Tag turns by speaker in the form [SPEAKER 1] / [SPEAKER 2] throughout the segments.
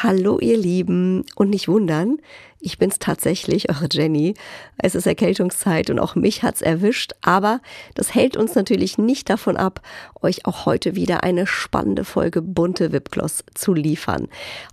[SPEAKER 1] Hallo ihr Lieben und nicht wundern, ich bin's tatsächlich, eure Jenny. Es ist Erkältungszeit und auch mich hat's erwischt, aber das hält uns natürlich nicht davon ab, euch auch heute wieder eine spannende Folge bunte Wipgloss zu liefern.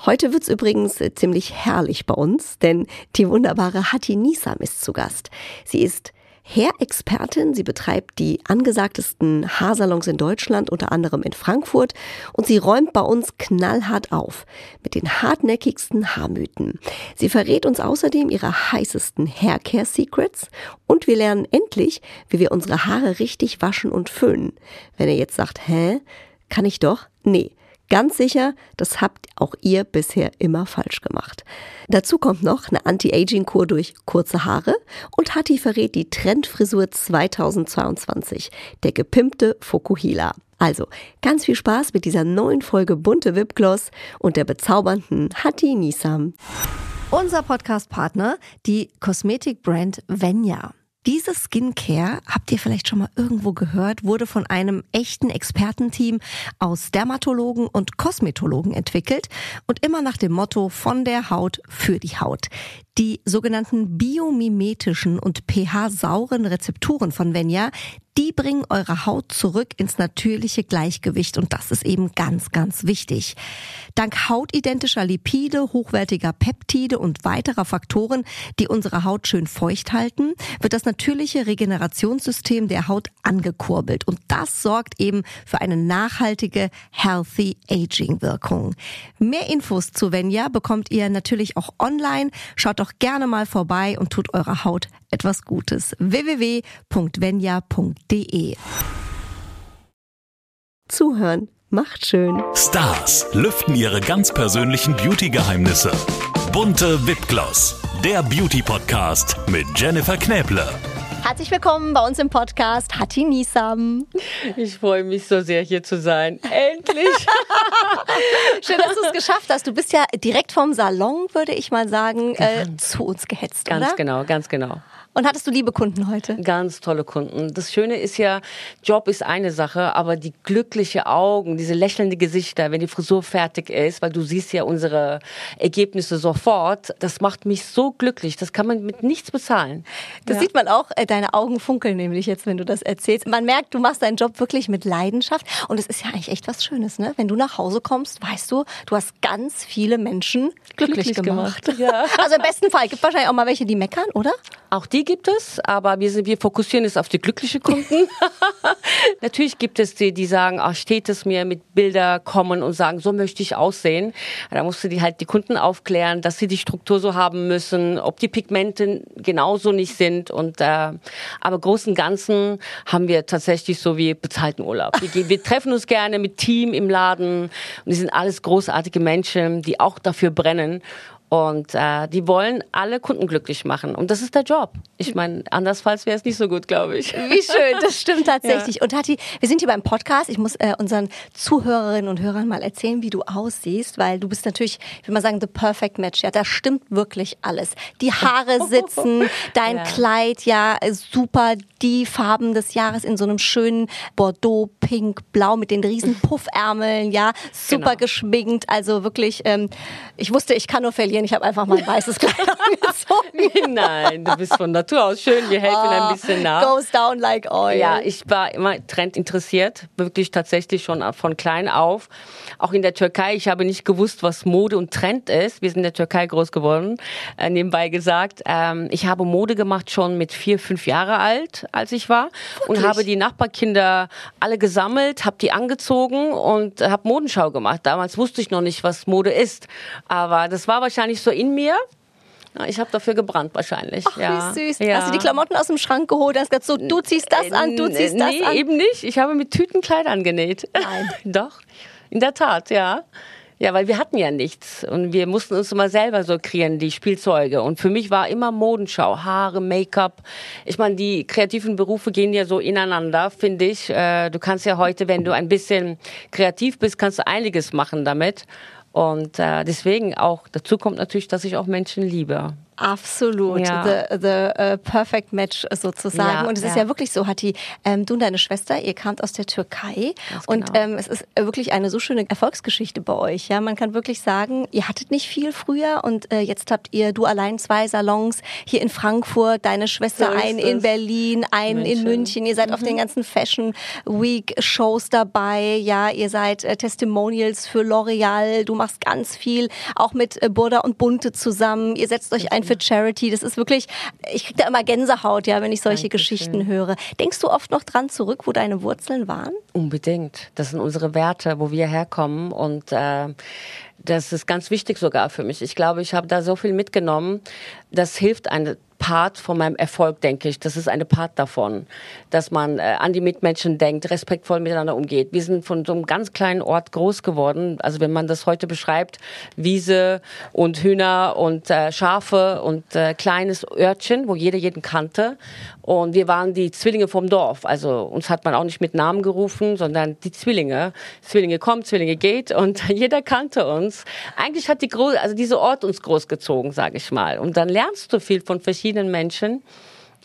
[SPEAKER 1] Heute wird's übrigens ziemlich herrlich bei uns, denn die wunderbare Hatti Nisam ist zu Gast. Sie ist Hair-Expertin. Sie betreibt die angesagtesten Haarsalons in Deutschland, unter anderem in Frankfurt. Und sie räumt bei uns knallhart auf mit den hartnäckigsten Haarmythen. Sie verrät uns außerdem ihre heißesten Haircare-Secrets. Und wir lernen endlich, wie wir unsere Haare richtig waschen und föhnen. Wenn ihr jetzt sagt, hä? Kann ich doch? Nee. Ganz sicher, das habt auch ihr bisher immer falsch gemacht. Dazu kommt noch eine Anti-Aging-Kur durch kurze Haare und Hatti verrät die Trendfrisur 2022, der gepimpte Fokuhila. Also, ganz viel Spaß mit dieser neuen Folge Bunte Wipgloss und der bezaubernden Hatti Nisam. Unser Podcast-Partner, die Kosmetikbrand Venya. Diese Skincare, habt ihr vielleicht schon mal irgendwo gehört, wurde von einem echten Expertenteam aus Dermatologen und Kosmetologen entwickelt und immer nach dem Motto von der Haut für die Haut. Die sogenannten biomimetischen und pH-sauren Rezepturen von Venya, die bringen eure Haut zurück ins natürliche Gleichgewicht und das ist eben ganz, ganz wichtig. Dank hautidentischer Lipide, hochwertiger Peptide und weiterer Faktoren, die unsere Haut schön feucht halten, wird das natürliche Regenerationssystem der Haut angekurbelt und das sorgt eben für eine nachhaltige Healthy Aging Wirkung. Mehr Infos zu Venya bekommt ihr natürlich auch online. Schaut doch gerne mal vorbei und tut eurer Haut etwas Gutes. www.venya.de Zuhören macht schön.
[SPEAKER 2] Stars lüften ihre ganz persönlichen Beauty-Geheimnisse. Bunte Wipgloss, der Beauty-Podcast mit Jennifer Knäble.
[SPEAKER 1] Herzlich willkommen bei uns im Podcast Hatti Nisam.
[SPEAKER 3] Ich freue mich so sehr, hier zu sein. Endlich!
[SPEAKER 1] Schön, dass du es geschafft hast. Du bist ja direkt vom Salon, würde ich mal sagen, äh, zu uns gehetzt,
[SPEAKER 3] ganz
[SPEAKER 1] oder?
[SPEAKER 3] genau, ganz genau.
[SPEAKER 1] Und hattest du liebe Kunden heute?
[SPEAKER 3] Ganz tolle Kunden. Das Schöne ist ja, Job ist eine Sache, aber die glückliche Augen, diese lächelnde Gesichter, wenn die Frisur fertig ist, weil du siehst ja unsere Ergebnisse sofort, das macht mich so glücklich. Das kann man mit nichts bezahlen.
[SPEAKER 1] Das
[SPEAKER 3] Ja.
[SPEAKER 1] sieht man auch, äh, deine Augen funkeln nämlich jetzt, wenn du das erzählst. Man merkt, du machst deinen Job wirklich mit Leidenschaft und es ist ja eigentlich echt was Schönes, ne? Wenn du nach Hause kommst, weißt du, du hast ganz viele Menschen glücklich,
[SPEAKER 3] Glücklich
[SPEAKER 1] gemacht.
[SPEAKER 3] gemacht, ja.
[SPEAKER 1] Also im besten Fall gibt wahrscheinlich auch mal welche, die meckern, oder?
[SPEAKER 3] Auch die gibt es, aber wir, sind, wir fokussieren es auf die glücklichen Kunden. Natürlich gibt es die, die sagen, ach, steht es mir mit Bilder kommen und sagen, so möchte ich aussehen. Da musst du die halt die Kunden aufklären, dass sie die Struktur so haben müssen, ob die Pigmente genauso nicht sind. Und äh, aber großen Ganzen haben wir tatsächlich so wie bezahlten Urlaub. Wir, wir treffen uns gerne mit Team im Laden und die sind alles großartige Menschen, die auch dafür brennen. Und äh, die wollen alle Kunden glücklich machen. Und das ist der Job. Ich meine, andersfalls wäre es nicht so gut, glaube ich.
[SPEAKER 1] Wie schön, das stimmt tatsächlich. Und Hatti, wir sind hier beim Podcast. Ich muss äh, unseren Zuhörerinnen und Hörern mal erzählen, wie du aussiehst, weil du bist natürlich, ich will mal sagen, the perfect match. Ja, da stimmt wirklich alles. Die Haare sitzen, dein
[SPEAKER 3] Ja.
[SPEAKER 1] Kleid, ja, super. Die Farben des Jahres in so einem schönen Bordeaux, Pink, Blau mit den riesen Puffärmeln, ja, super
[SPEAKER 3] Genau.
[SPEAKER 1] geschminkt. Also wirklich, ähm, ich wusste, ich kann nur verlieren. Ich habe einfach mal ein weißes Kleid angezogen.
[SPEAKER 3] Nein, du bist von Natur aus schön. Wir helfen ein bisschen nach.
[SPEAKER 1] Goes down like oil.
[SPEAKER 3] Ja, ich war immer Trend interessiert, wirklich tatsächlich schon von klein auf. Auch in der Türkei, ich habe nicht gewusst, was Mode und Trend ist. Wir sind in der Türkei groß geworden, äh, nebenbei gesagt. Ähm, ich habe Mode gemacht schon mit vier, fünf Jahre alt, als ich war. Und habe die Nachbarkinder alle gesammelt, habe die angezogen und habe Modenschau gemacht. Damals wusste ich noch nicht, was Mode ist. Aber das war wahrscheinlich so in mir. Ich habe dafür gebrannt wahrscheinlich.
[SPEAKER 1] Ach,
[SPEAKER 3] ja.
[SPEAKER 1] wie süß.
[SPEAKER 3] Ja.
[SPEAKER 1] Hast du die Klamotten aus dem Schrank geholt? Hast gesagt, so, du ziehst das an, du ziehst das
[SPEAKER 3] nee,
[SPEAKER 1] an.
[SPEAKER 3] eben nicht. Ich habe mit Tüten Kleider genäht.
[SPEAKER 1] Nein.
[SPEAKER 3] Doch, in der Tat, ja. Ja, weil wir hatten ja nichts und wir mussten uns immer selber so kreieren, die Spielzeuge. Und für mich war immer Modenschau, Haare, Make-up. Ich meine, die kreativen Berufe gehen ja so ineinander, finde ich. Äh, Du kannst ja heute, wenn du ein bisschen kreativ bist, kannst du einiges machen damit. Und äh, deswegen auch, dazu kommt natürlich, dass ich auch Menschen liebe.
[SPEAKER 1] Absolut. Ja. The, the uh, perfect match sozusagen. Ja, und es ja. ist ja wirklich so, Hatti, ähm, du und deine Schwester, ihr kamt aus der Türkei Ganz und genau. ähm, es ist wirklich eine so schöne Erfolgsgeschichte bei euch. Ja, man kann wirklich sagen, ihr hattet nicht viel früher und äh, jetzt habt ihr du allein zwei Salons hier in Frankfurt, deine Schwester so ein in Berlin, einen München. in München. Ihr seid mhm. auf den mhm. ganzen Fashion Week Shows dabei. Ja, ihr seid äh, Testimonials für L'Oreal. Du machst ganz viel auch mit äh, Burda und Bunte zusammen. Ihr setzt euch ein für Charity. Das ist wirklich, ich kriege da immer Gänsehaut, ja, wenn ich solche Dankeschön. Geschichten höre. Denkst du oft noch dran zurück, wo deine Wurzeln waren?
[SPEAKER 3] Unbedingt. Das sind unsere Werte, wo wir herkommen und äh, das ist ganz wichtig sogar für mich. Ich glaube, ich habe da so viel mitgenommen. Das hilft eine Part von meinem Erfolg, denke ich. Das ist eine Part davon, dass man äh, an die Mitmenschen denkt, respektvoll miteinander umgeht. Wir sind von so einem ganz kleinen Ort groß geworden. Also wenn man das heute beschreibt, Wiese und Hühner und äh, Schafe und äh, kleines Örtchen, wo jeder jeden kannte. Und wir waren die Zwillinge vom Dorf. Also uns hat man auch nicht mit Namen gerufen, sondern die Zwillinge. Zwillinge kommt, Zwillinge geht und jeder kannte uns. Eigentlich hat die Gro also dieser Ort uns großgezogen, sage ich mal. Und dann lernst du viel von verschiedenen Menschen.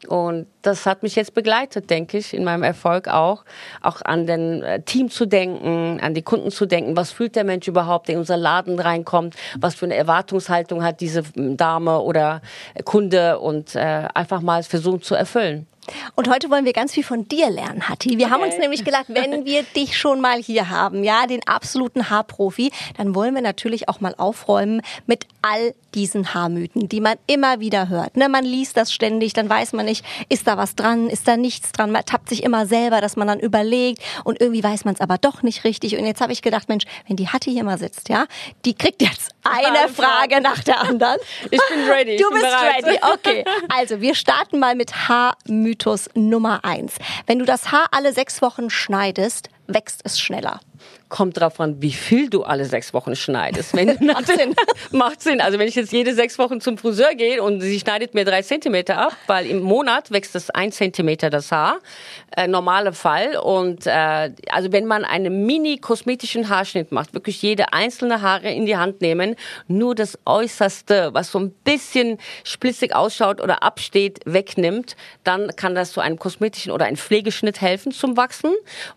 [SPEAKER 3] Und das hat mich jetzt begleitet, denke ich, in meinem Erfolg auch. Auch an den äh, Team zu denken, an die Kunden zu denken. Was fühlt der Mensch überhaupt, der in unser Laden reinkommt? Was für eine Erwartungshaltung hat diese Dame oder Kunde? Und äh, einfach mal versuchen zu erfüllen.
[SPEAKER 1] Und heute wollen wir ganz viel von dir lernen, Hatti. Wir okay. haben uns nämlich gedacht, wenn wir dich schon mal hier haben, ja, den absoluten Haarprofi, dann wollen wir natürlich auch mal aufräumen mit all diesen Haarmythen, die man immer wieder hört. Ne, man liest das ständig, dann weiß man nicht, ist da was dran, ist da nichts dran. Man tappt sich immer selber, dass man dann überlegt und irgendwie weiß man es aber doch nicht richtig. Und jetzt habe ich gedacht, Mensch, wenn die Hatti hier mal sitzt, ja, die kriegt jetzt eine Frage nach der anderen.
[SPEAKER 3] Ich bin ready.
[SPEAKER 1] Du bist bereit. ready. Okay. Also, wir starten mal mit Haarmythos Nummer eins. Wenn du das Haar alle sechs Wochen schneidest, wächst es schneller
[SPEAKER 3] kommt drauf an, wie viel du alle sechs Wochen schneidest. Wenn, macht Sinn. macht Sinn. Also wenn ich jetzt jede sechs Wochen zum Friseur gehe und sie schneidet mir drei Zentimeter ab, weil im Monat wächst es ein Zentimeter das Haar, äh, normale Fall. Und äh, also wenn man einen mini-kosmetischen Haarschnitt macht, wirklich jede einzelne Haare in die Hand nehmen, nur das Äußerste, was so ein bisschen splitzig ausschaut oder absteht, wegnimmt, dann kann das zu einem kosmetischen oder einem Pflegeschnitt helfen zum Wachsen.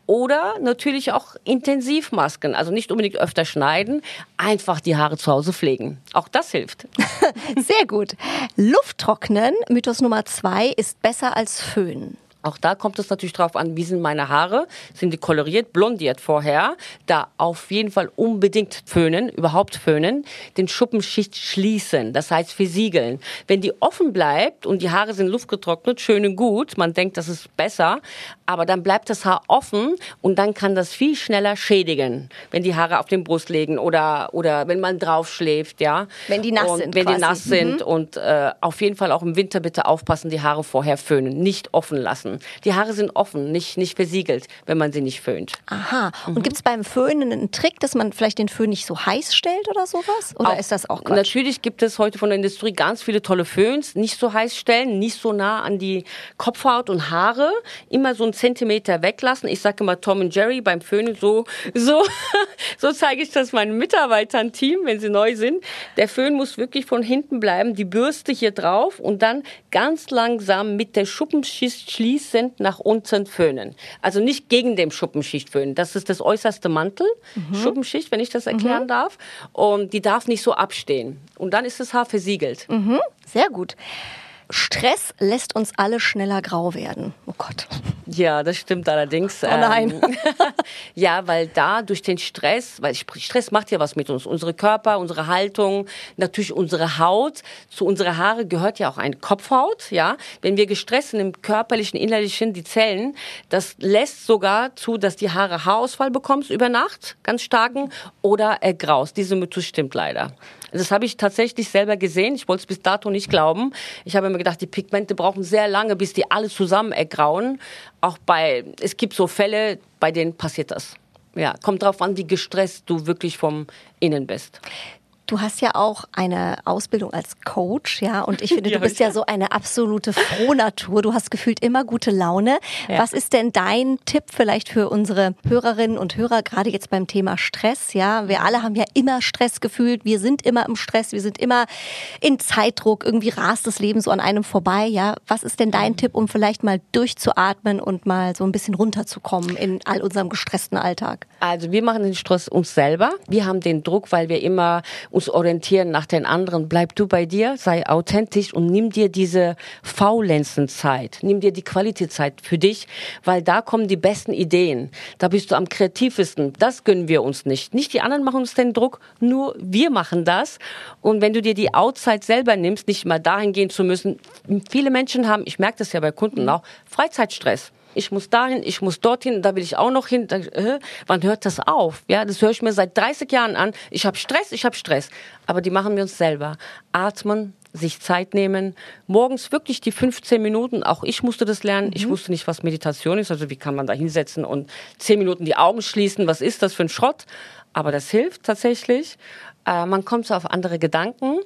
[SPEAKER 3] Oder natürlich auch intensiv Intensivmasken, also nicht unbedingt öfter schneiden, einfach die Haare zu Hause pflegen. Auch das hilft.
[SPEAKER 1] Sehr gut. Lufttrocknen, Mythos Nummer zwei, ist besser als Föhn.
[SPEAKER 3] Auch da kommt es natürlich drauf an, wie sind meine Haare? Sind die koloriert, blondiert vorher? Da auf jeden Fall unbedingt föhnen, überhaupt föhnen, den Schuppenschicht schließen, das heißt versiegeln. Wenn die offen bleibt und die Haare sind luftgetrocknet, schön und gut, man denkt, das ist besser, aber dann bleibt das Haar offen und dann kann das viel schneller schädigen, wenn die Haare auf den Brust legen oder, oder wenn man drauf schläft, ja.
[SPEAKER 1] Wenn die nass
[SPEAKER 3] und
[SPEAKER 1] sind.
[SPEAKER 3] Wenn
[SPEAKER 1] quasi.
[SPEAKER 3] die nass sind mhm. und äh, auf jeden Fall auch im Winter bitte aufpassen, die Haare vorher föhnen, nicht offen lassen. Die Haare sind offen, nicht, nicht versiegelt, wenn man sie nicht föhnt.
[SPEAKER 1] Aha. Und mhm. gibt es beim Föhnen einen Trick, dass man vielleicht den Föhn nicht so heiß stellt oder sowas? Oder auch, ist das auch Quatsch?
[SPEAKER 3] Natürlich gibt es heute von der Industrie ganz viele tolle Föhns. Nicht so heiß stellen, nicht so nah an die Kopfhaut und Haare. Immer so einen Zentimeter weglassen. Ich sage immer Tom und Jerry beim Föhnen so, so, so zeige ich das meinen Mitarbeitern Team, wenn sie neu sind. Der Föhn muss wirklich von hinten bleiben, die Bürste hier drauf und dann ganz langsam mit der Schuppenschicht schließen fließend nach unten föhnen. Also nicht gegen dem Schuppenschicht föhnen. Das ist das äußerste Mantel, mhm. Schuppenschicht, wenn ich das erklären mhm. darf. Und die darf nicht so abstehen. Und dann ist das Haar versiegelt.
[SPEAKER 1] Mhm. Sehr gut. Stress lässt uns alle schneller grau werden. Oh Gott.
[SPEAKER 3] Ja, das stimmt allerdings.
[SPEAKER 1] Oh nein. Ähm,
[SPEAKER 3] ja, weil da durch den Stress, weil Stress macht ja was mit uns. Unsere Körper, unsere Haltung, natürlich unsere Haut. Zu unserer Haare gehört ja auch eine Kopfhaut, ja. Wenn wir gestresst sind im körperlichen, innerlichen, die Zellen, das lässt sogar zu, dass die Haare Haarausfall bekommst über Nacht, ganz starken, oder ergraust. Diese Mythos stimmt leider. Das habe ich tatsächlich selber gesehen. Ich wollte es bis dato nicht glauben. Ich habe mir gedacht, die Pigmente brauchen sehr lange, bis die alle zusammen ergrauen. Auch bei, es gibt so Fälle, bei denen passiert das. Ja, kommt drauf an, wie gestresst du wirklich vom Innen bist.
[SPEAKER 1] Du hast ja auch eine Ausbildung als Coach, ja, und ich finde, du bist ja so eine absolute Frohnatur. Du hast gefühlt immer gute Laune. Ja. Was ist denn dein Tipp vielleicht für unsere Hörerinnen und Hörer, gerade jetzt beim Thema Stress? Ja, wir alle haben ja immer Stress gefühlt. Wir sind immer im Stress. Wir sind immer in Zeitdruck. Irgendwie rast das Leben so an einem vorbei. Ja, was ist denn dein. Tipp, um vielleicht mal durchzuatmen und mal so ein bisschen runterzukommen in all unserem gestressten Alltag?
[SPEAKER 3] Also wir machen den Stress uns selber. Wir haben den Druck, weil wir immer uns orientieren nach den anderen. Bleib du bei dir, sei authentisch und nimm dir diese Faulenzenzeit. Nimm dir die Qualitätszeit für dich, weil da kommen die besten Ideen. Da bist du am kreativsten. Das gönnen wir uns nicht. Nicht die anderen machen uns den Druck, nur wir machen das. Und wenn du dir die Outzeit selber nimmst, nicht mal dahin gehen zu müssen. Viele Menschen haben, ich merke das ja bei Kunden auch, Freizeitstress ich muss dahin, ich muss dorthin, da will ich auch noch hin. Da, äh, wann hört das auf? Ja, das höre ich mir seit 30 Jahren an. Ich habe Stress, ich habe Stress. Aber die machen wir uns selber. Atmen, sich Zeit nehmen, morgens wirklich die 15 Minuten, auch ich musste das lernen, mhm. ich wusste nicht, was Meditation ist, also wie kann man da hinsetzen und 10 Minuten die Augen schließen, was ist das für ein Schrott? Aber das hilft tatsächlich. Äh, man kommt so auf andere Gedanken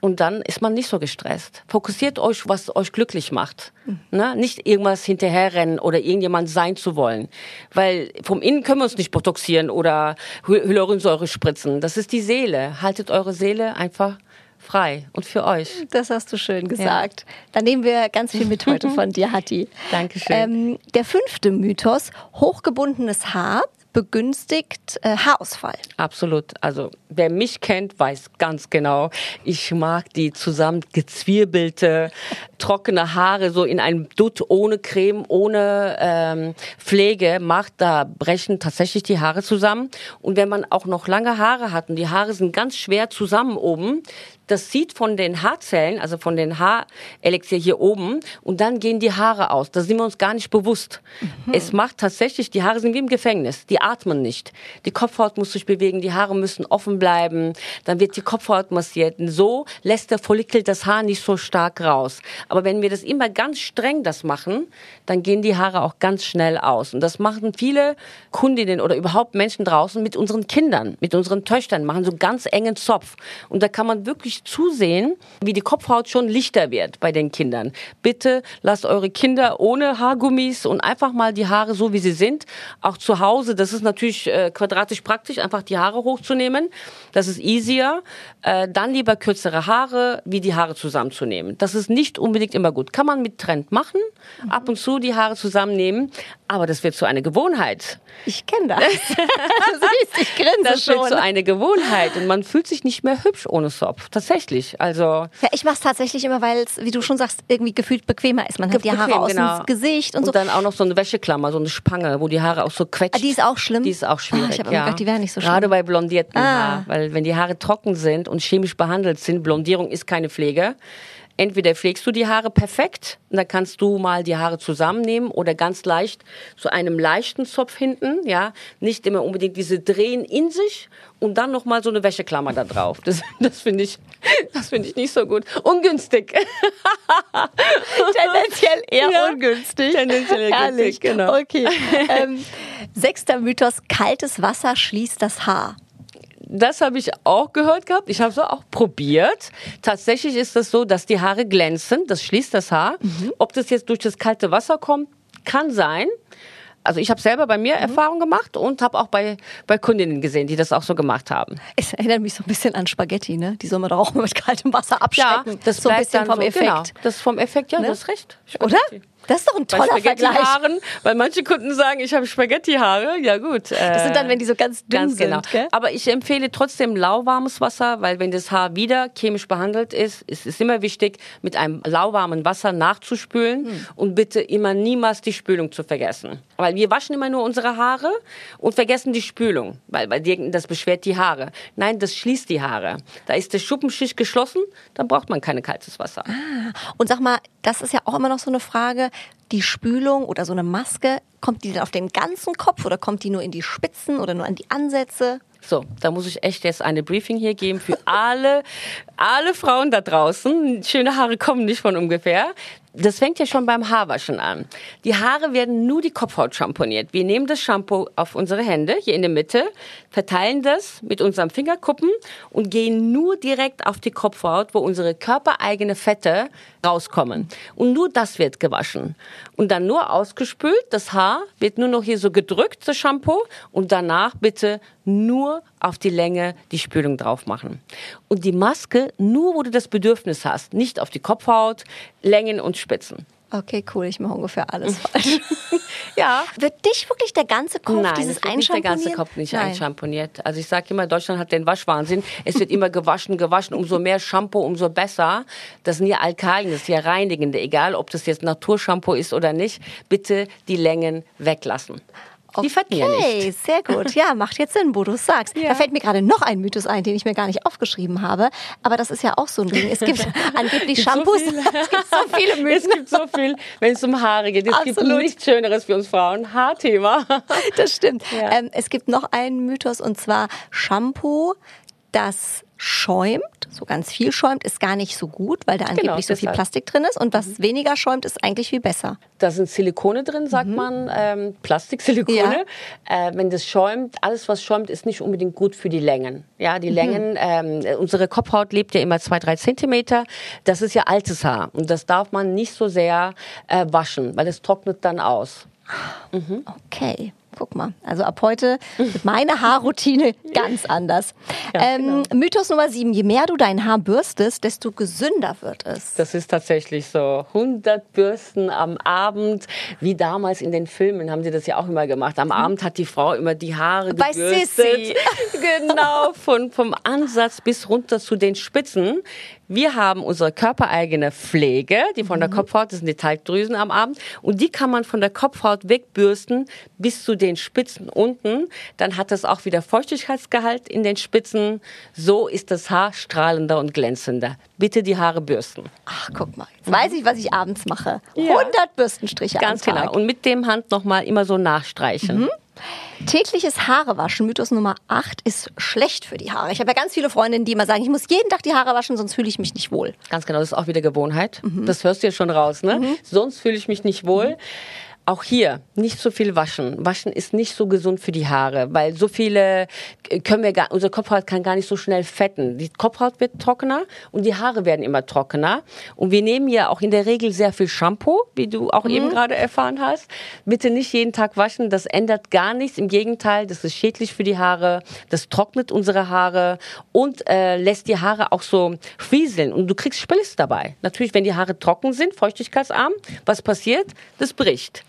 [SPEAKER 3] und dann ist man nicht so gestresst. Fokussiert euch, was euch glücklich macht. Mhm. Ne? Nicht irgendwas hinterherrennen oder irgendjemand sein zu wollen. Weil vom Innen können wir uns nicht botoxieren oder Hyaluronsäure spritzen. Das ist die Seele. Haltet eure Seele einfach frei und für euch.
[SPEAKER 1] Das hast du schön gesagt. Ja. Dann nehmen wir ganz viel mit heute von dir, Hatti.
[SPEAKER 3] Dankeschön.
[SPEAKER 1] Ähm, der fünfte Mythos, hochgebundenes Haar begünstigt äh, Haarausfall.
[SPEAKER 3] Absolut. Also wer mich kennt, weiß ganz genau, ich mag die zusammengezwirbelte, trockene Haare so in einem Dutt ohne Creme, ohne ähm, Pflege macht. Da brechen tatsächlich die Haare zusammen. Und wenn man auch noch lange Haare hat und die Haare sind ganz schwer zusammen oben, das sieht von den Haarzellen, also von den Haarelixier hier oben, und dann gehen die Haare aus. Da sind wir uns gar nicht bewusst. Mhm. Es macht tatsächlich, die Haare sind wie im Gefängnis. Die atmen nicht. Die Kopfhaut muss sich bewegen, die Haare müssen offen bleiben, dann wird die Kopfhaut massiert. Und so lässt der Follikel das Haar nicht so stark raus. Aber wenn wir das immer ganz streng das machen, dann gehen die Haare auch ganz schnell aus. Und das machen viele Kundinnen oder überhaupt Menschen draußen mit unseren Kindern, mit unseren Töchtern, machen so ganz engen Zopf. Und da kann man wirklich zusehen, wie die Kopfhaut schon lichter wird bei den Kindern. Bitte lasst eure Kinder ohne Haargummis und einfach mal die Haare so, wie sie sind. Auch zu Hause, das ist natürlich äh, quadratisch praktisch, einfach die Haare hochzunehmen. Das ist easier. Äh, dann lieber kürzere Haare, wie die Haare zusammenzunehmen. Das ist nicht unbedingt immer gut. Kann man mit Trend machen, mhm. ab und zu die Haare zusammennehmen, aber das wird zu einer Gewohnheit.
[SPEAKER 1] Ich kenne das. siehst, ich grinse
[SPEAKER 3] das
[SPEAKER 1] schon.
[SPEAKER 3] wird zu einer Gewohnheit und man fühlt sich nicht mehr hübsch ohne Zopf. Tatsächlich. Also
[SPEAKER 1] ja, ich mache es tatsächlich immer, weil es, wie du schon sagst, irgendwie gefühlt bequemer ist. Man hat die Haare bequem, aus genau. dem Gesicht und,
[SPEAKER 3] und
[SPEAKER 1] so.
[SPEAKER 3] Und dann auch noch so eine Wäscheklammer, so eine Spange, wo die Haare auch so quetscht. Ah,
[SPEAKER 1] die ist auch schlimm.
[SPEAKER 3] Die ist auch schwierig. Oh,
[SPEAKER 1] ich habe
[SPEAKER 3] ja.
[SPEAKER 1] gedacht, die wäre nicht so schlimm.
[SPEAKER 3] Gerade bei blondierten ah. Haar, weil wenn die Haare trocken sind und chemisch behandelt sind, Blondierung ist keine Pflege entweder pflegst du die Haare perfekt, und dann kannst du mal die Haare zusammennehmen oder ganz leicht zu einem leichten Zopf hinten, ja, nicht immer unbedingt diese Drehen in sich und dann noch mal so eine Wäscheklammer da drauf. Das, das finde ich, das finde ich nicht so gut. Ungünstig.
[SPEAKER 1] Tendenziell eher ja, ungünstig.
[SPEAKER 3] Tendenziell eher Herrlich. günstig, genau.
[SPEAKER 1] Okay. Ähm, sechster Mythos: Kaltes Wasser schließt das Haar
[SPEAKER 3] das habe ich auch gehört gehabt. Ich habe es auch probiert. Tatsächlich ist es das so, dass die Haare glänzen. Das schließt das Haar. Mhm. Ob das jetzt durch das kalte Wasser kommt, kann sein. Also ich habe selber bei mir mhm. Erfahrung gemacht und habe auch bei, bei Kundinnen gesehen, die das auch so gemacht haben.
[SPEAKER 1] Es erinnert mich so ein bisschen an Spaghetti, ne? Die soll man doch auch mit kaltem Wasser abschrecken.
[SPEAKER 3] Ja, das so ein bisschen vom so, Effekt. Genau, das vom Effekt, ja, ne? das ist recht.
[SPEAKER 1] Spaghetti. Oder? Das ist doch ein toller Vergleich.
[SPEAKER 3] Weil manche Kunden sagen, ich habe Spaghetti-Haare. Ja gut.
[SPEAKER 1] Äh, das sind dann, wenn die so ganz dünn ganz genau.
[SPEAKER 3] sind. Gell? Aber ich empfehle trotzdem lauwarmes Wasser, weil wenn das Haar wieder chemisch behandelt ist, ist es immer wichtig, mit einem lauwarmen Wasser nachzuspülen hm. und bitte immer niemals die Spülung zu vergessen. Weil wir waschen immer nur unsere Haare und vergessen die Spülung, weil, weil das beschwert die Haare. Nein, das schließt die Haare. Da ist der Schuppenschicht geschlossen, dann braucht man kein kaltes Wasser.
[SPEAKER 1] Ah. Und sag mal, das ist ja auch immer noch so eine Frage, die Spülung oder so eine Maske, kommt die denn auf den ganzen Kopf oder kommt die nur in die Spitzen oder nur an die Ansätze?
[SPEAKER 3] So, da muss ich echt jetzt eine Briefing hier geben für alle, alle Frauen da draußen. Schöne Haare kommen nicht von ungefähr. Das fängt ja schon beim Haarwaschen an. Die Haare werden nur die Kopfhaut schamponiert. Wir nehmen das Shampoo auf unsere Hände, hier in der Mitte, verteilen das mit unserem Fingerkuppen und gehen nur direkt auf die Kopfhaut, wo unsere körpereigene Fette rauskommen. Und nur das wird gewaschen. Und dann nur ausgespült. Das Haar wird nur noch hier so gedrückt, das Shampoo. Und danach bitte nur auf die Länge die Spülung drauf machen. Und die Maske nur, wo du das Bedürfnis hast. Nicht auf die Kopfhaut, Längen und Spitzen.
[SPEAKER 1] Okay, cool, ich mache ungefähr alles falsch.
[SPEAKER 3] Ja.
[SPEAKER 1] Wird dich wirklich der ganze Kopf
[SPEAKER 3] Nein,
[SPEAKER 1] dieses
[SPEAKER 3] es wird nicht der ganze? Kopf nicht
[SPEAKER 1] Nein.
[SPEAKER 3] einschamponiert. Also ich sage immer, Deutschland hat den Waschwahnsinn. Es wird immer gewaschen, gewaschen. Umso mehr Shampoo, umso besser. Das sind ja Alkalien, das ist ja reinigende. Egal, ob das jetzt Naturshampoo ist oder nicht. Bitte die Längen weglassen.
[SPEAKER 1] Okay,
[SPEAKER 3] nicht.
[SPEAKER 1] sehr gut. Ja, macht jetzt Sinn, wo du es sagst.
[SPEAKER 3] Ja.
[SPEAKER 1] Da fällt mir gerade noch ein Mythos ein, den ich mir gar nicht aufgeschrieben habe. Aber das ist ja auch so ein Ding. Es gibt angeblich Shampoos.
[SPEAKER 3] So
[SPEAKER 1] es gibt so viele Mythen.
[SPEAKER 3] Es gibt so viel, wenn es um Haare geht. Es gibt
[SPEAKER 1] Absolut.
[SPEAKER 3] nichts Schöneres für uns Frauen. Haarthema.
[SPEAKER 1] Das stimmt.
[SPEAKER 3] Ja.
[SPEAKER 1] Ähm, es gibt noch einen Mythos und zwar Shampoo, das schäumt, so ganz viel schäumt, ist gar nicht so gut, weil da angeblich so viel. Plastik drin ist. Und was weniger schäumt, ist eigentlich viel besser.
[SPEAKER 3] Da sind Silikone drin, sagt man, ähm, Plastiksilikone.
[SPEAKER 1] Mhm. Ja.
[SPEAKER 3] Äh, wenn das schäumt, alles was schäumt, ist nicht unbedingt gut für die Längen. Ja,
[SPEAKER 1] Mhm.
[SPEAKER 3] die Längen, ähm, unsere Kopfhaut lebt ja immer zwei, drei Zentimeter. Das ist ja altes Haar und das darf man nicht so sehr äh, waschen, weil es trocknet dann aus.
[SPEAKER 1] Okay. Guck mal, also ab heute wird meine Haarroutine ganz anders. ähm, Mythos Nummer sieben, je mehr du dein Haar bürstest, desto gesünder wird es.
[SPEAKER 3] Das ist tatsächlich so. 100 Bürsten am Abend, wie damals in den Filmen haben sie das ja auch immer gemacht. Am Abend hat die Frau immer die Haare
[SPEAKER 1] Bei
[SPEAKER 3] gebürstet.
[SPEAKER 1] Sissi.
[SPEAKER 3] genau, von, vom Ansatz bis runter zu den Spitzen. Wir haben unsere körpereigene Pflege, die von der Kopfhaut, das sind die Talgdrüsen am Abend, und die kann man von der Kopfhaut wegbürsten bis zu den Spitzen unten. Dann hat das auch wieder Feuchtigkeitsgehalt in den Spitzen. So ist das Haar strahlender und glänzender. Bitte die Haare bürsten.
[SPEAKER 1] Ach, guck mal. Jetzt weiß ich, was ich abends mache.
[SPEAKER 3] Ja.
[SPEAKER 1] 100 Bürstenstriche
[SPEAKER 3] Ganz
[SPEAKER 1] am Tag.
[SPEAKER 3] genau. Und mit dem Hand nochmal immer so nachstreichen.
[SPEAKER 1] Tägliches Haarewaschen, Mythos Nummer 8, ist schlecht für die Haare. Ich habe ja ganz viele Freundinnen, die immer sagen, ich muss jeden Tag die Haare waschen, sonst fühle ich mich nicht wohl.
[SPEAKER 3] Ganz genau, das ist auch wieder Gewohnheit. Das hörst du ja schon raus, ne? Sonst fühle ich mich nicht wohl. Auch hier nicht so viel waschen. Waschen ist nicht so gesund für die Haare, weil so viele äh, können wir gar, unsere Kopfhaut kann gar nicht so schnell fetten. Die Kopfhaut wird trockener und die Haare werden immer trockener. Und wir nehmen ja auch in der Regel sehr viel Shampoo, wie du auch eben gerade erfahren hast. Bitte nicht jeden Tag waschen, das ändert gar nichts. Im Gegenteil, das ist schädlich für die Haare, das trocknet unsere Haare und äh, lässt die Haare auch so frieseln und du kriegst Spliss dabei. Natürlich, wenn die Haare trocken sind, feuchtigkeitsarm, was passiert? Das bricht.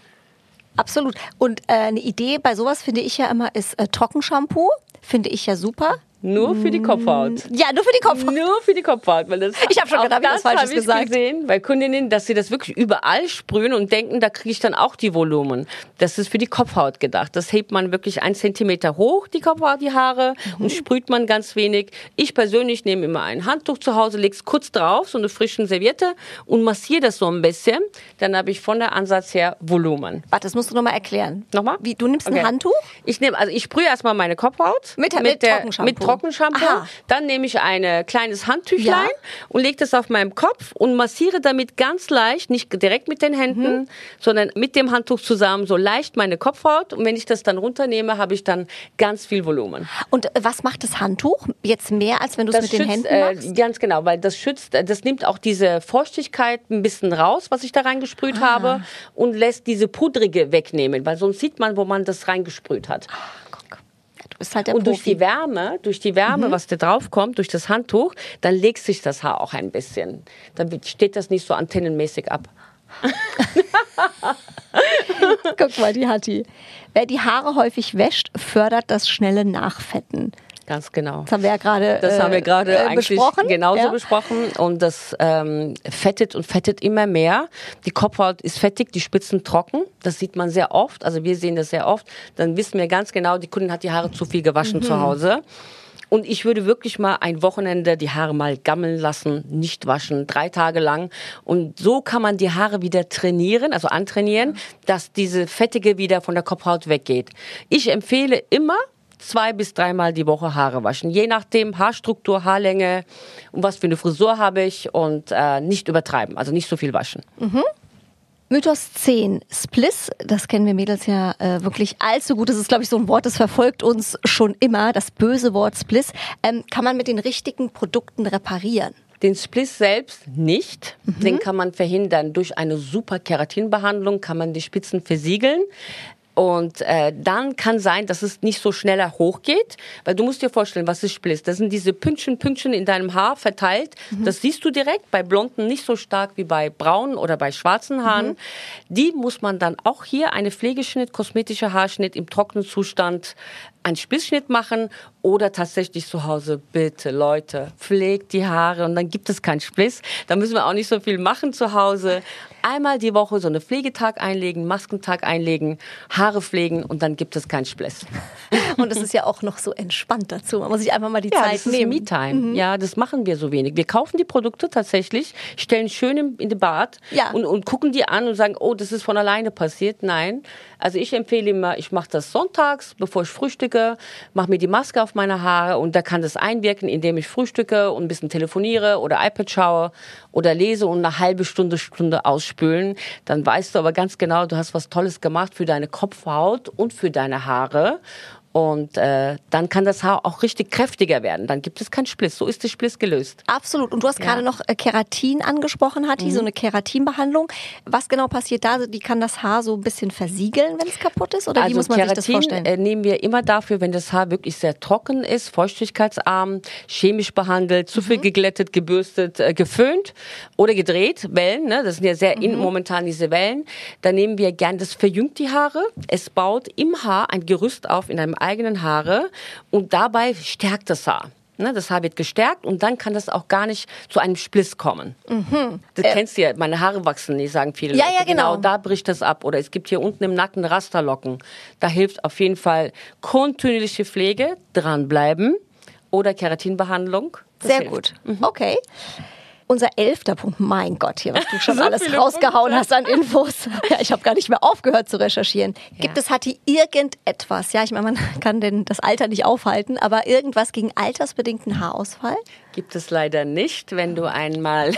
[SPEAKER 1] Absolut. Und äh, eine Idee bei sowas finde ich ja immer ist äh, Trockenshampoo. Finde ich ja super.
[SPEAKER 3] Nur für die Kopfhaut.
[SPEAKER 1] Ja, nur für die Kopfhaut.
[SPEAKER 3] Nur für die Kopfhaut. Weil das,
[SPEAKER 1] Ich hab schon gedacht, was
[SPEAKER 3] das
[SPEAKER 1] Falsches
[SPEAKER 3] hab ich
[SPEAKER 1] gesagt.
[SPEAKER 3] gesehen bei Kundinnen, dass sie das wirklich überall sprühen und denken, da kriege ich dann auch die Volumen. Das ist für die Kopfhaut gedacht. Das hebt man wirklich ein Zentimeter hoch, die Kopfhaut, die Haare,
[SPEAKER 1] Mhm.
[SPEAKER 3] und sprüht man ganz wenig. Ich persönlich nehme immer ein Handtuch zu Hause, leg's kurz drauf, so eine frischen Serviette und massiere das so ein bisschen. Dann habe ich von der Ansatz her Volumen.
[SPEAKER 1] Warte, das musst du nochmal erklären.
[SPEAKER 3] Nochmal?
[SPEAKER 1] Wie, du nimmst
[SPEAKER 3] Okay.
[SPEAKER 1] ein Handtuch?
[SPEAKER 3] Ich nehme, also ich sprühe erstmal meine Kopfhaut
[SPEAKER 1] Mit- mit
[SPEAKER 3] der,
[SPEAKER 1] Trockenshampoo.
[SPEAKER 3] mit Trockenshampoo.
[SPEAKER 1] Aha.
[SPEAKER 3] Dann nehme ich ein kleines Handtüchlein
[SPEAKER 1] Ja.
[SPEAKER 3] und lege das auf meinem Kopf und massiere damit ganz leicht, nicht direkt mit den Händen,
[SPEAKER 1] Mhm.
[SPEAKER 3] sondern mit dem Handtuch zusammen so leicht meine Kopfhaut. Und wenn ich das dann runternehme, habe ich dann ganz viel Volumen.
[SPEAKER 1] Und äh, was macht das Handtuch? Jetzt mehr, als wenn du es mit den Händen
[SPEAKER 3] äh,
[SPEAKER 1] machst?
[SPEAKER 3] ganz genau, weil das schützt, äh, das nimmt auch diese Feuchtigkeit ein bisschen raus, was ich da reingesprüht
[SPEAKER 1] Ah.
[SPEAKER 3] habe und lässt diese pudrige wegnehmen, weil sonst sieht man, wo man das reingesprüht hat.
[SPEAKER 1] Guck. Du bist halt der
[SPEAKER 3] Und durch
[SPEAKER 1] Profi.
[SPEAKER 3] die Wärme, durch die
[SPEAKER 1] Mhm.
[SPEAKER 3] Wärme, was da drauf kommt, durch das Handtuch, dann legt sich das Haar auch ein bisschen. Dann steht das nicht so antennenmäßig ab.
[SPEAKER 1] Guck mal, die hat die. Wer die Haare häufig wäscht, fördert das schnelle Nachfetten.
[SPEAKER 3] Ganz genau.
[SPEAKER 1] Das haben wir ja gerade
[SPEAKER 3] Das
[SPEAKER 1] äh,
[SPEAKER 3] haben wir gerade
[SPEAKER 1] äh,
[SPEAKER 3] eigentlich
[SPEAKER 1] besprochen.
[SPEAKER 3] genauso
[SPEAKER 1] ja.
[SPEAKER 3] besprochen. Und das ähm, fettet und fettet immer mehr. Die Kopfhaut ist fettig, die Spitzen trocken. Das sieht man sehr oft. Also wir sehen das sehr oft. Dann wissen wir ganz genau, die Kundin hat die Haare zu viel gewaschen
[SPEAKER 1] Mhm.
[SPEAKER 3] zu Hause. Und ich würde wirklich mal ein Wochenende die Haare mal gammeln lassen, nicht waschen, drei Tage lang. Und so kann man die Haare wieder trainieren, also antrainieren, dass diese Fettige wieder von der Kopfhaut weggeht. Ich empfehle immer, zwei bis dreimal die Woche Haare waschen. Je nachdem Haarstruktur, Haarlänge und was für eine Frisur habe ich und äh, nicht übertreiben, also nicht so viel waschen.
[SPEAKER 1] Mhm. Mythos 10, Spliss, das kennen wir Mädels ja äh, wirklich allzu gut. Das ist, glaube ich, so ein Wort, das verfolgt uns schon immer, das böse Wort Spliss. Ähm, kann man mit den richtigen Produkten reparieren?
[SPEAKER 3] Den Spliss selbst nicht. Mhm. Den kann man verhindern. Durch eine super Keratinbehandlung kann man die Spitzen versiegeln. Und äh, dann kann sein, dass es nicht so schneller hochgeht, weil du musst dir vorstellen, was ist Spliss? Das sind diese Pünktchen, Pünktchen in deinem Haar verteilt. Mhm. Das siehst du direkt, bei Blonden nicht so stark wie bei braunen oder bei schwarzen Haaren. Mhm. Die muss man dann auch hier eine Pflegeschnitt, kosmetischer Haarschnitt im trockenen Zustand einen Splissschnitt machen oder tatsächlich zu Hause, bitte Leute, pflegt die Haare und dann gibt es keinen Spliss. Da müssen wir auch nicht so viel machen zu Hause. Einmal die Woche so eine Pflegetag einlegen, Maskentag einlegen, Haare pflegen und dann gibt es keinen Spliss.
[SPEAKER 1] Und es ist ja auch noch so entspannt dazu. Man muss sich einfach mal die ja, Zeit
[SPEAKER 3] das nehmen. Me-Time. Mhm. Ja, das machen wir so wenig. Wir kaufen die Produkte tatsächlich, stellen schön in den Bad ja. und, und gucken die an und sagen, oh, das ist von alleine passiert. Nein. Also ich empfehle immer, ich mache das sonntags, bevor ich frühstücke, mache mir die Maske auf meine Haare und da kann das einwirken, indem ich frühstücke und ein bisschen telefoniere oder iPad schaue oder lese und eine halbe Stunde, Stunde ausspülen. Dann weißt du aber ganz genau, du hast was Tolles gemacht für deine Kopfhaut und für deine Haare. Und äh, dann kann das Haar auch richtig kräftiger werden. Dann gibt es keinen Spliss. So ist der Spliss gelöst.
[SPEAKER 1] Absolut. Und du hast ja. gerade noch äh, Keratin angesprochen, Hatti, mhm. so eine Keratinbehandlung. Was genau passiert da? Die kann das Haar so ein bisschen versiegeln, wenn es kaputt ist? Oder
[SPEAKER 3] also
[SPEAKER 1] wie muss man
[SPEAKER 3] Keratin
[SPEAKER 1] sich das vorstellen?
[SPEAKER 3] Äh, nehmen wir immer dafür, wenn das Haar wirklich sehr trocken ist, feuchtigkeitsarm, chemisch behandelt, zu viel mhm. geglättet, gebürstet, äh, geföhnt oder gedreht, Wellen. Ne? Das sind ja sehr mhm. in momentan diese Wellen. Da nehmen wir gern, das verjüngt die Haare. Es baut im Haar ein Gerüst auf in einem eigenen Haare und dabei stärkt das Haar. Ne, das Haar wird gestärkt und dann kann das auch gar nicht zu einem Spliss kommen. Mhm. Das äh, kennst du ja, meine Haare wachsen nicht, sagen viele
[SPEAKER 1] ja, Leute. Ja, genau.
[SPEAKER 3] genau. Da bricht das ab. Oder es gibt hier unten im Nacken Rasterlocken. Da hilft auf jeden Fall kontinuierliche Pflege, dranbleiben oder Keratinbehandlung.
[SPEAKER 1] Das Sehr hilft. gut. Mhm. Okay. Unser elfter Punkt, mein Gott, hier, was du schon so alles rausgehauen Punkte. hast an Infos. Ja, ich habe gar nicht mehr aufgehört zu recherchieren. Ja. Gibt es, Hatti, irgendetwas, ja, ich meine, man kann denn das Alter nicht aufhalten, aber irgendwas gegen altersbedingten Haarausfall?
[SPEAKER 3] Gibt es leider nicht, wenn du einmal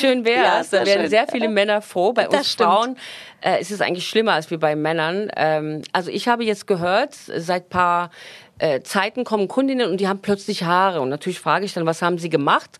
[SPEAKER 3] schön wärst. Ja, da werden sehr viele Männer froh. Bei uns Frauen äh, ist es eigentlich schlimmer als wie bei Männern. Ähm, also ich habe jetzt gehört, seit paar äh, Zeiten kommen Kundinnen und die haben plötzlich Haare. Und natürlich frage ich dann, was haben sie gemacht?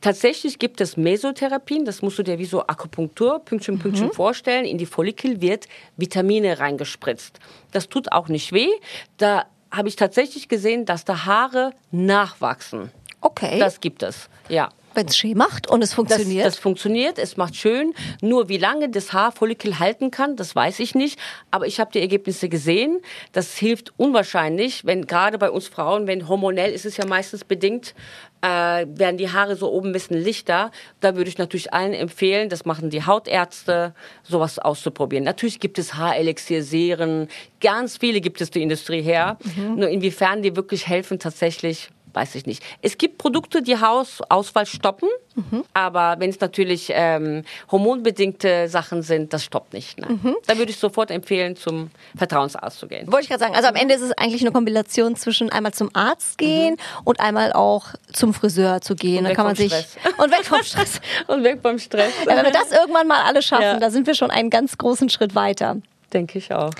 [SPEAKER 3] Tatsächlich gibt es Mesotherapien, das musst du dir wie so Akupunktur, Pünktchen, Pünktchen mhm. vorstellen. In die Follikel wird Vitamine reingespritzt. Das tut auch nicht weh. Da habe ich tatsächlich gesehen, dass da Haare nachwachsen.
[SPEAKER 1] Okay.
[SPEAKER 3] Das gibt es, ja.
[SPEAKER 1] Wenn es schön macht und es funktioniert?
[SPEAKER 3] Das, das, funktioniert, es macht schön. Nur wie lange das Haarfollikel halten kann, das weiß ich nicht. Aber ich habe die Ergebnisse gesehen. Das hilft unwahrscheinlich, wenn gerade bei uns Frauen, wenn hormonell ist es ja meistens bedingt, äh, werden die Haare so oben ein bisschen lichter. Da würde ich natürlich allen empfehlen, das machen die Hautärzte, sowas auszuprobieren. Natürlich gibt es Haarelixier, Serien, ganz viele gibt es die Industrie her. Mhm. Nur inwiefern die wirklich helfen tatsächlich, weiß ich nicht. Es gibt Produkte, die Hausausfall stoppen, mhm. aber wenn es natürlich ähm, hormonbedingte Sachen sind, das stoppt nicht. Ne? Mhm. Da würde ich sofort empfehlen, zum Vertrauensarzt zu gehen.
[SPEAKER 1] Wollte ich gerade sagen. Also am Ende ist es eigentlich eine Kombination zwischen einmal zum Arzt gehen mhm. und einmal auch zum Friseur zu gehen. Und da kann man sich Stress.
[SPEAKER 3] und weg vom Stress und weg vom Stress.
[SPEAKER 1] Ja, wenn wir das irgendwann mal alle schaffen, ja. da sind wir schon einen ganz großen Schritt weiter.
[SPEAKER 3] Denke ich auch.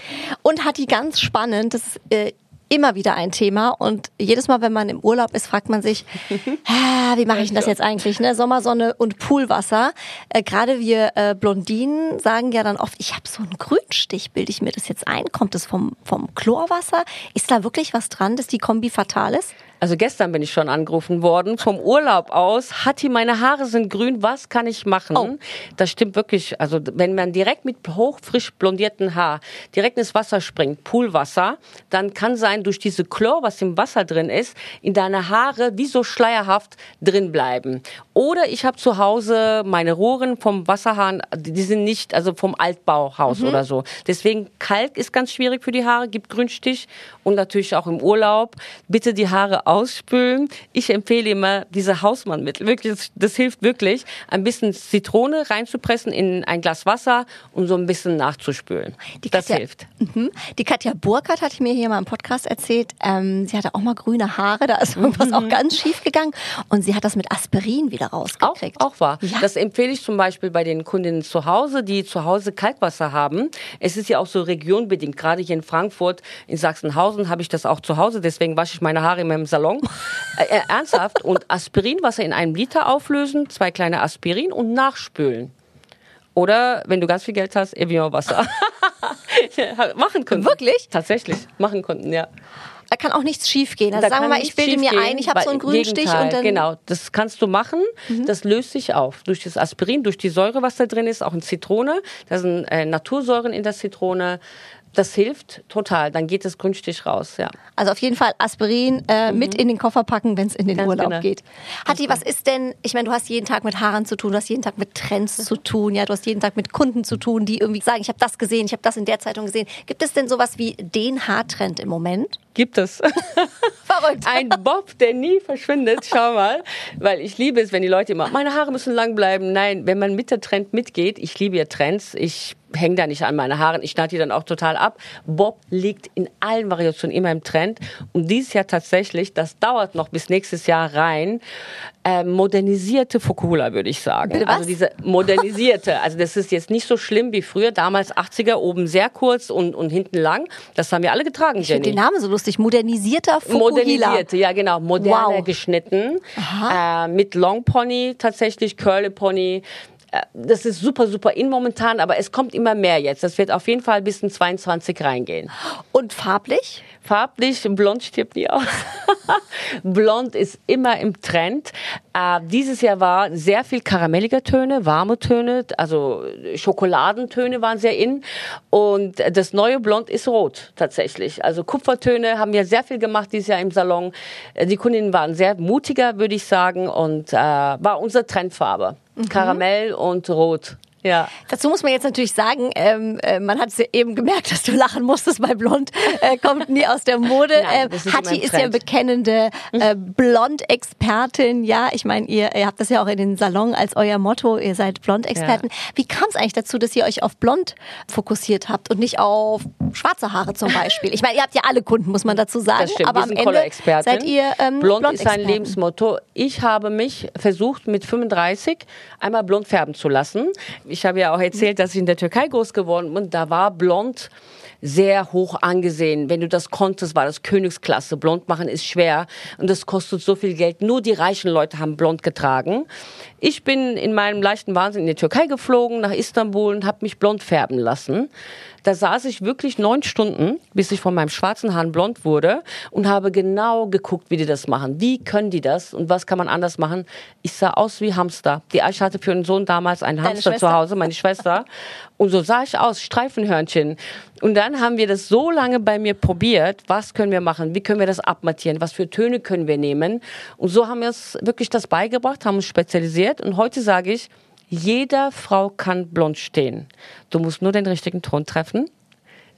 [SPEAKER 1] Und hat die ganz spannend, das äh, immer wieder ein Thema und jedes Mal, wenn man im Urlaub ist, fragt man sich, wie mache ich denn das jetzt eigentlich? Ne? Sommersonne und Poolwasser. Äh, Gerade wir äh, Blondinen sagen ja dann oft, ich habe so einen Grünstich, bilde ich mir das jetzt ein? Kommt es vom, vom Chlorwasser? Ist da wirklich was dran, dass die Kombi fatal ist?
[SPEAKER 3] Also gestern bin ich schon angerufen worden vom Urlaub aus. Hatti, meine Haare sind grün, was kann ich machen? Oh. Das stimmt wirklich. Also wenn man direkt mit hochfrisch blondierten Haar direkt ins Wasser springt, Poolwasser, dann kann sein, durch diese Chlor, was im Wasser drin ist, in deine Haare wie so schleierhaft drin bleiben. Oder ich habe zu Hause meine Rohren vom Wasserhahn, die sind nicht, also vom Altbauhaus mhm. oder so. Deswegen Kalk ist ganz schwierig für die Haare, gibt Grünstich und natürlich auch im Urlaub. Bitte die Haare ausspülen. Ich empfehle immer diese Hausmannmittel. Wirklich, das, das hilft wirklich. Ein bisschen Zitrone reinzupressen in ein Glas Wasser und so ein bisschen nachzuspülen.
[SPEAKER 1] Die
[SPEAKER 3] das
[SPEAKER 1] Katja,
[SPEAKER 3] hilft.
[SPEAKER 1] Mhm. Die Katja Burkhardt hat mir hier mal im Podcast erzählt, ähm, sie hatte auch mal grüne Haare, da ist irgendwas
[SPEAKER 3] Mhm.
[SPEAKER 1] auch ganz schief gegangen und sie hat das mit Aspirin wieder
[SPEAKER 3] Auch,
[SPEAKER 1] rausgekriegt.
[SPEAKER 3] auch wahr.
[SPEAKER 1] Ja.
[SPEAKER 3] Das empfehle ich zum Beispiel bei den Kundinnen zu Hause, die zu Hause Kalkwasser haben. Es ist ja auch so regionbedingt. Gerade hier in Frankfurt, in Sachsenhausen habe ich das auch zu Hause. Deswegen wasche ich meine Haare immer im Salon. Äh, äh, ernsthaft. Und Aspirinwasser in einem Liter auflösen, zwei kleine Aspirin und nachspülen. Oder wenn du ganz viel Geld hast, Evian-Wasser. machen Kunden.
[SPEAKER 1] Wirklich?
[SPEAKER 3] Tatsächlich. Machen Kunden, ja.
[SPEAKER 1] Da kann auch nichts schief gehen. Also
[SPEAKER 3] Da
[SPEAKER 1] sagen wir mal, ich bilde mir
[SPEAKER 3] schiefgehen,
[SPEAKER 1] ein, ich habe so einen grünen Stich und dann Mhm.
[SPEAKER 3] Genau, das kannst du machen. Das löst sich auf. Durch das Aspirin, durch die Säure, was da drin ist, auch in Zitrone. Da sind äh, Natursäuren in der Zitrone. Das hilft total. Dann geht das Grünstich raus, ja.
[SPEAKER 1] Also auf jeden Fall Aspirin äh, mit in den Koffer packen, wenn es in den
[SPEAKER 3] Mhm. Ganz
[SPEAKER 1] Urlaub
[SPEAKER 3] genau.
[SPEAKER 1] geht. Hatti, was ist denn, ich meine, du hast jeden Tag mit Haaren zu tun, du hast jeden Tag mit Trends zu tun, ja, du hast jeden Tag mit Kunden zu tun, die irgendwie sagen, ich habe das gesehen, ich habe das in der Zeitung gesehen. Gibt es denn sowas wie den Haartrend im Moment?
[SPEAKER 3] Gibt es.
[SPEAKER 1] Verrückt.
[SPEAKER 3] Ein Bob, der nie verschwindet. Schau mal. Weil ich liebe es, wenn die Leute immer, meine Haare müssen lang bleiben. Nein, wenn man mit der Trend mitgeht, ich liebe ja Trends, ich hänge da nicht an meine Haaren, ich schneide die dann auch total ab. Bob liegt in allen Variationen immer im Trend. Und dieses Jahr tatsächlich, das dauert noch bis nächstes Jahr rein, äh, modernisierte Fokula, würde ich sagen.
[SPEAKER 1] Bitte?
[SPEAKER 3] Also diese modernisierte. Also das ist jetzt nicht so schlimm wie früher, damals 80er, oben sehr kurz und, und hinten lang. Das haben wir alle getragen,
[SPEAKER 1] Ich finde
[SPEAKER 3] Jenny.
[SPEAKER 1] den Namen so lustig. Modernisierter Fukuhila.
[SPEAKER 3] Modernisierte, ja genau, moderner
[SPEAKER 1] Wow.
[SPEAKER 3] geschnitten, äh, mit Long Pony tatsächlich, Curly Pony. Das ist super, super in momentan, aber es kommt immer mehr jetzt. Das wird auf jeden Fall bis in 22 reingehen.
[SPEAKER 1] Und farblich?
[SPEAKER 3] Farblich, blond stirbt nie aus. blond ist immer im Trend. Äh, dieses Jahr war sehr viel karamelliger Töne, warme Töne, also Schokoladentöne waren sehr in. Und das neue Blond ist rot tatsächlich. Also Kupfertöne haben wir sehr viel gemacht dieses Jahr im Salon. Äh, Die Kundinnen waren sehr mutiger, würde ich sagen, und äh, war unsere Trendfarbe. Karamell und Rot. Ja.
[SPEAKER 1] Dazu muss man jetzt natürlich sagen, ähm, äh, man hat es ja eben gemerkt, dass du lachen musstest bei Blond. Äh, kommt nie aus der Mode.
[SPEAKER 3] Nein,
[SPEAKER 1] ähm, Hatti ist ja bekennende äh, Blond-Expertin. Ja, ich meine, ihr, ihr habt das ja auch in den Salon als euer Motto. Ihr seid Blond-Experten. Wie kam es eigentlich dazu, dass ihr euch auf Blond fokussiert habt und nicht auf schwarze Haare zum Beispiel? Ich meine, ihr habt ja alle Kunden, muss man dazu sagen.
[SPEAKER 3] Das stimmt,
[SPEAKER 1] aber am Ende seid ihr ähm,
[SPEAKER 3] Blond ist ein. Lebensmotto. Ich habe mich versucht, mit 35 einmal blond färben zu lassen. Ich habe ja auch erzählt, dass ich in der Türkei groß geworden bin. Da war blond sehr hoch angesehen. Wenn du das konntest, war das Königsklasse. Blond machen ist schwer und das kostet so viel Geld. Nur die reichen Leute haben blond getragen. Ich bin in meinem leichten Wahnsinn in die Türkei geflogen, nach Istanbul und habe mich blond färben lassen. Da saß ich wirklich neun Stunden, bis ich von meinem schwarzen Haaren blond wurde und habe genau geguckt, wie die das machen. Wie können die das und was kann man anders machen? Ich sah aus wie Hamster. Die Aisha hatte für ihren Sohn damals einen Hamster
[SPEAKER 1] Schwester?
[SPEAKER 3] zu Hause, meine Schwester. Und so sah ich aus, Streifenhörnchen. Und dann haben wir das so lange bei mir probiert, was können wir machen, wie können wir das abmattieren, was für Töne können wir nehmen. Und so haben wir es wirklich das beigebracht, haben uns spezialisiert. Und heute sage ich, jeder Frau kann blond stehen. Du musst nur den richtigen Ton treffen.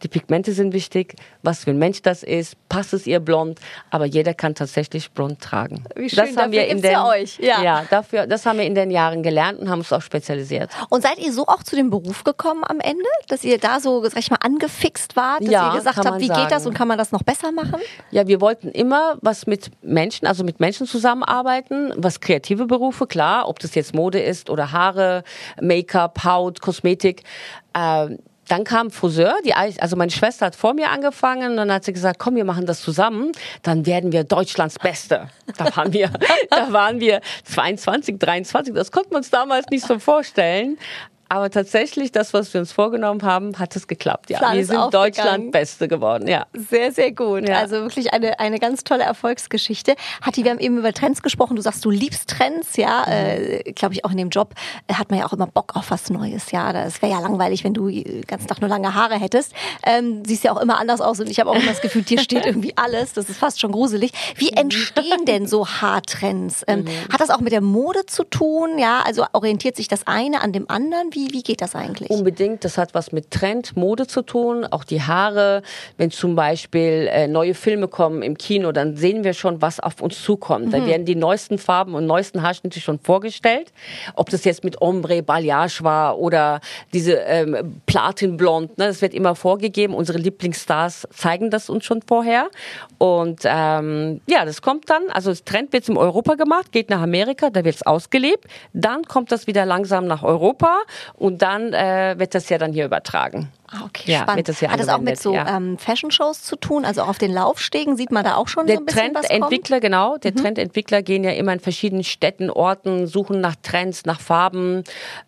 [SPEAKER 3] Die Pigmente sind wichtig, was für ein Mensch das ist, passt es ihr blond, aber jeder kann tatsächlich blond tragen.
[SPEAKER 1] Wie schön,
[SPEAKER 3] das haben
[SPEAKER 1] dafür
[SPEAKER 3] wir in den,
[SPEAKER 1] ja euch, ja.
[SPEAKER 3] ja, dafür, das haben wir in den Jahren gelernt und haben uns auch spezialisiert.
[SPEAKER 1] Und seid ihr so auch zu dem Beruf gekommen am Ende, dass ihr da so, sag ich mal, angefixt wart, dass
[SPEAKER 3] Ja,
[SPEAKER 1] ihr gesagt habt, wie geht das
[SPEAKER 3] sagen.
[SPEAKER 1] und kann man das noch besser machen?
[SPEAKER 3] Ja, wir wollten immer was mit Menschen, also mit Menschen zusammenarbeiten, was kreative Berufe, klar, ob das jetzt Mode ist oder Haare, Make-up, Haut, Kosmetik. Ähm, dann kam Friseur, die, also meine Schwester hat vor mir angefangen und dann hat sie gesagt, komm, wir machen das zusammen, dann werden wir Deutschlands Beste. Da waren wir, da waren wir 22, 23, das konnten wir uns damals nicht so vorstellen. Aber tatsächlich, das, was wir uns vorgenommen haben, hat es geklappt. Ja,
[SPEAKER 1] Plan
[SPEAKER 3] wir sind. Deutschland Beste geworden. Ja.
[SPEAKER 1] Sehr, sehr gut.
[SPEAKER 3] Ja.
[SPEAKER 1] Also wirklich eine, eine ganz tolle Erfolgsgeschichte. Hatti, wir haben eben über Trends gesprochen. Du sagst, du liebst Trends, ja. Äh, Glaube ich, auch in dem Job äh, hat man ja auch immer Bock auf was Neues, ja. Das wäre ja langweilig, wenn du äh, ganz Tag nur lange Haare hättest. Ähm, siehst ja auch immer anders aus und ich habe auch immer das Gefühl, dir steht irgendwie alles. Das ist fast schon gruselig. Wie entstehen denn so Haartrends? Ähm, Hat das auch mit der Mode zu tun? Ja, also orientiert sich das eine an dem anderen? Wie, wie geht das eigentlich?
[SPEAKER 3] Unbedingt, das hat was mit Trend, Mode zu tun, auch die Haare. Wenn zum Beispiel äh, neue Filme kommen im Kino, dann sehen wir schon, was auf uns zukommt. Mhm. Da werden die neuesten Farben und neuesten Haarschnitte schon vorgestellt. Ob das jetzt mit Ombre, Balayage war oder diese ähm, Platinblond, ne, das wird immer vorgegeben. Unsere Lieblingsstars zeigen das uns schon vorher. Und ähm, ja, das kommt dann, also das Trend wird in Europa gemacht, geht nach Amerika, da wird es ausgelebt. Dann kommt das wieder langsam nach Europa und dann äh, wird das ja dann hier übertragen.
[SPEAKER 1] Ah, okay, ja, spannend. Das Hat das auch mit so ja. ähm, Fashion-Shows zu tun? Also auf den Laufstegen sieht man da auch schon
[SPEAKER 3] der
[SPEAKER 1] so ein bisschen
[SPEAKER 3] Trendentwickler, genau. Der mhm. Trendentwickler gehen ja immer in verschiedenen Städten, Orten, suchen nach Trends, nach Farben.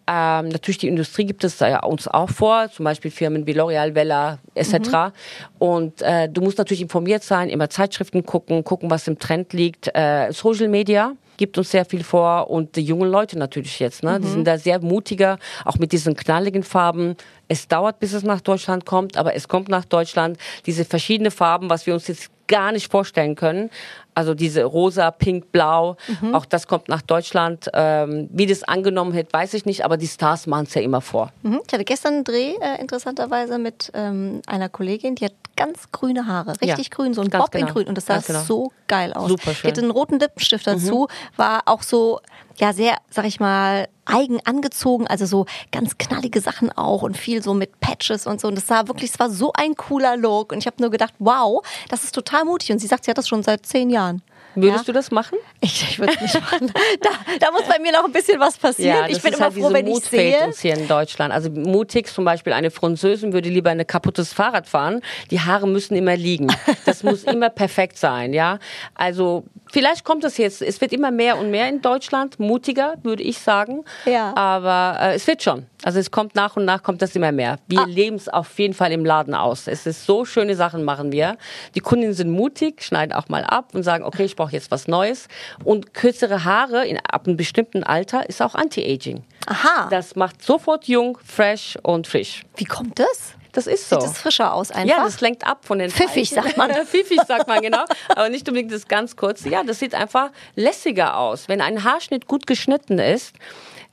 [SPEAKER 3] Ähm, natürlich die Industrie gibt es da ja uns auch vor, zum Beispiel Firmen wie L'Oreal, Vella etc. Mhm. Und äh, du musst natürlich informiert sein, immer Zeitschriften gucken, gucken, was im Trend liegt. Äh, Social Media gibt uns sehr viel vor und die jungen Leute natürlich jetzt, ne? Mhm. Die sind da sehr mutiger, auch mit diesen knalligen Farben. Es dauert, bis es nach Deutschland kommt, aber es kommt nach Deutschland. Diese verschiedenen Farben, was wir uns jetzt gar nicht vorstellen können. Also diese rosa, pink, blau, mhm. auch das kommt nach Deutschland. Ähm, wie das angenommen wird, weiß ich nicht, aber die Stars machen es ja immer vor.
[SPEAKER 1] Mhm. Ich hatte gestern einen Dreh, äh, interessanterweise, mit ähm, einer Kollegin, die hat ganz grüne Haare, richtig ja, grün, so ein Bob genau. in grün. Und das sah genau. so geil aus. Super schön. Die hatte einen roten Lippenstift dazu, mhm. war auch so, ja, sehr, sag ich mal, eigen angezogen, also so ganz knallige Sachen auch und viel so mit Patches und so. Und das sah wirklich, es war so ein cooler Look. Und ich habe nur gedacht, wow, das ist total mutig. Und sie sagt, sie hat das schon seit zehn Jahren.
[SPEAKER 3] Würdest ja? du das machen?
[SPEAKER 1] Ich, ich würde es nicht machen. Da, da, muss bei mir noch ein bisschen was passieren. Ja, ich bin immer halt froh, wenn
[SPEAKER 3] Mut
[SPEAKER 1] ich sehe.
[SPEAKER 3] uns hier in Deutschland. Also mutig, zum Beispiel eine Französin würde lieber ein kaputtes Fahrrad fahren. Die Haare müssen immer liegen. Das muss immer perfekt sein, ja. Also vielleicht kommt es jetzt. Es wird immer mehr und mehr in Deutschland, mutiger, würde ich sagen. Ja. Aber äh, es wird schon. Also es kommt nach und nach kommt das immer mehr. Wir ah. leben es auf jeden Fall im Laden aus. Es ist so schöne Sachen machen wir. Die Kundinnen sind mutig, schneiden auch mal ab und sagen, okay, ich brauche jetzt was Neues. Und kürzere Haare in, ab einem bestimmten Alter ist auch Anti-Aging.
[SPEAKER 1] Aha.
[SPEAKER 3] Das macht sofort jung, fresh und frisch.
[SPEAKER 1] Wie kommt das?
[SPEAKER 3] Das ist so.
[SPEAKER 1] Sieht das frischer aus einfach?
[SPEAKER 3] Ja, das lenkt ab von den
[SPEAKER 1] Pfiffig sagt man.
[SPEAKER 3] Pfiffig sagt man, genau. Aber nicht unbedingt das ganz kurze. Ja, das sieht einfach lässiger aus. Wenn ein Haarschnitt gut geschnitten ist,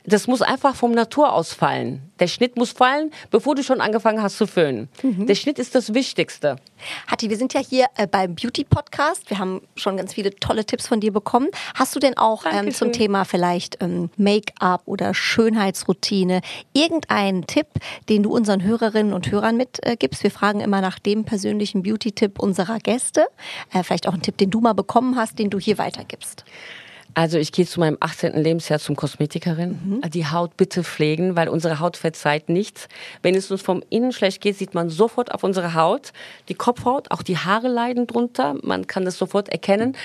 [SPEAKER 3] das muss einfach vom Natur aus fallen. Der Schnitt muss fallen, bevor du schon angefangen hast zu föhnen. Mhm. Der Schnitt ist das Wichtigste.
[SPEAKER 1] Hatti, wir sind ja hier äh, beim Beauty Podcast. Wir haben schon ganz viele tolle Tipps von dir bekommen. Hast du denn auch ähm, zum Thema vielleicht ähm, Make-up oder Schönheitsroutine irgendeinen Tipp, den du unseren Hörerinnen und Hörern mitgibst? Äh, wir fragen immer nach dem persönlichen Beauty-Tipp unserer Gäste. Äh, vielleicht auch einen Tipp, den du mal bekommen hast, den du hier weitergibst.
[SPEAKER 3] Also ich gehe zu meinem 18. Lebensjahr zum Kosmetikerin. Mhm. Die Haut bitte pflegen, weil unsere Haut verzeiht nichts. Wenn es uns vom Innen schlecht geht, sieht man sofort auf unsere Haut. Die Kopfhaut, auch die Haare leiden drunter. Man kann das sofort erkennen.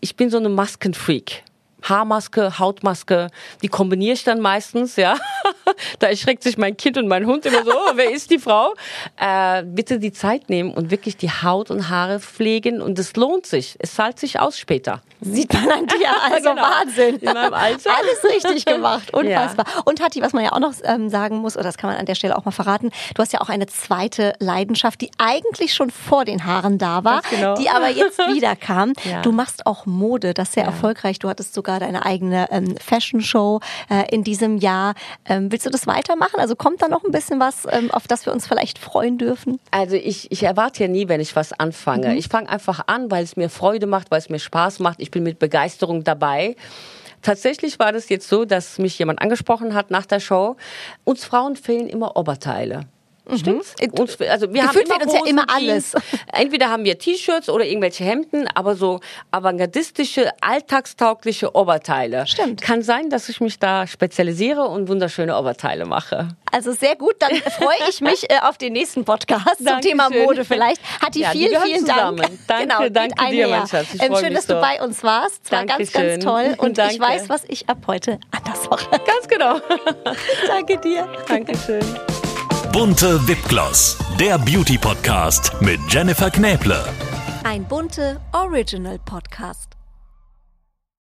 [SPEAKER 3] Ich bin so eine Maskenfreak. Haarmaske, Hautmaske, die kombiniere ich dann meistens, ja. da erschreckt sich mein Kind und mein Hund immer so, oh, wer ist die Frau? Äh, bitte die Zeit nehmen und wirklich die Haut und Haare pflegen und es lohnt sich. Es zahlt sich aus später.
[SPEAKER 1] Sieht man an dir, also genau. Wahnsinn. In meinem Alter. Alles richtig gemacht, unfassbar. Ja. Und Hatti, was man ja auch noch ähm, sagen muss, oder das kann man an der Stelle auch mal verraten, du hast ja auch eine zweite Leidenschaft, die eigentlich schon vor den Haaren da war, genau. die aber jetzt wieder kam. Ja. Du machst auch Mode, das ist sehr ja. erfolgreich. Du hattest sogar deine eigene ähm, Fashion Show äh, in diesem Jahr. Ähm, willst du das weitermachen? Also kommt da noch ein bisschen was, ähm, auf das wir uns vielleicht freuen dürfen?
[SPEAKER 3] Also ich, ich erwarte ja nie, wenn ich was anfange. Mhm. Ich fange einfach an, weil es mir Freude macht, weil es mir Spaß macht. Ich bin mit Begeisterung dabei. Tatsächlich war das jetzt so, dass mich jemand angesprochen hat nach der Show. Uns Frauen fehlen immer Oberteile. Stimmt's? Mhm. Uns, also wir
[SPEAKER 1] Gefühlt haben immer uns ja immer alles.
[SPEAKER 3] Entweder haben wir T-Shirts oder irgendwelche Hemden, aber so avantgardistische, alltagstaugliche Oberteile.
[SPEAKER 1] Stimmt.
[SPEAKER 3] Kann sein, dass ich mich da spezialisiere und wunderschöne Oberteile mache.
[SPEAKER 1] Also sehr gut, dann freue ich mich äh, auf den nächsten Podcast zum Thema Mode vielleicht. Hatti, ja, vielen, vielen Dank.
[SPEAKER 3] Danke, genau, danke dir, mein Schatz.
[SPEAKER 1] Ähm, schön, dass so. du bei uns warst. Es war ganz, ganz toll. Und danke. ich weiß, was ich ab heute anders mache.
[SPEAKER 3] Ganz genau.
[SPEAKER 1] danke dir.
[SPEAKER 3] Dankeschön.
[SPEAKER 2] Bunte Wipgloss, der Beauty Podcast mit Jennifer Knäble.
[SPEAKER 1] Ein bunte Original Podcast.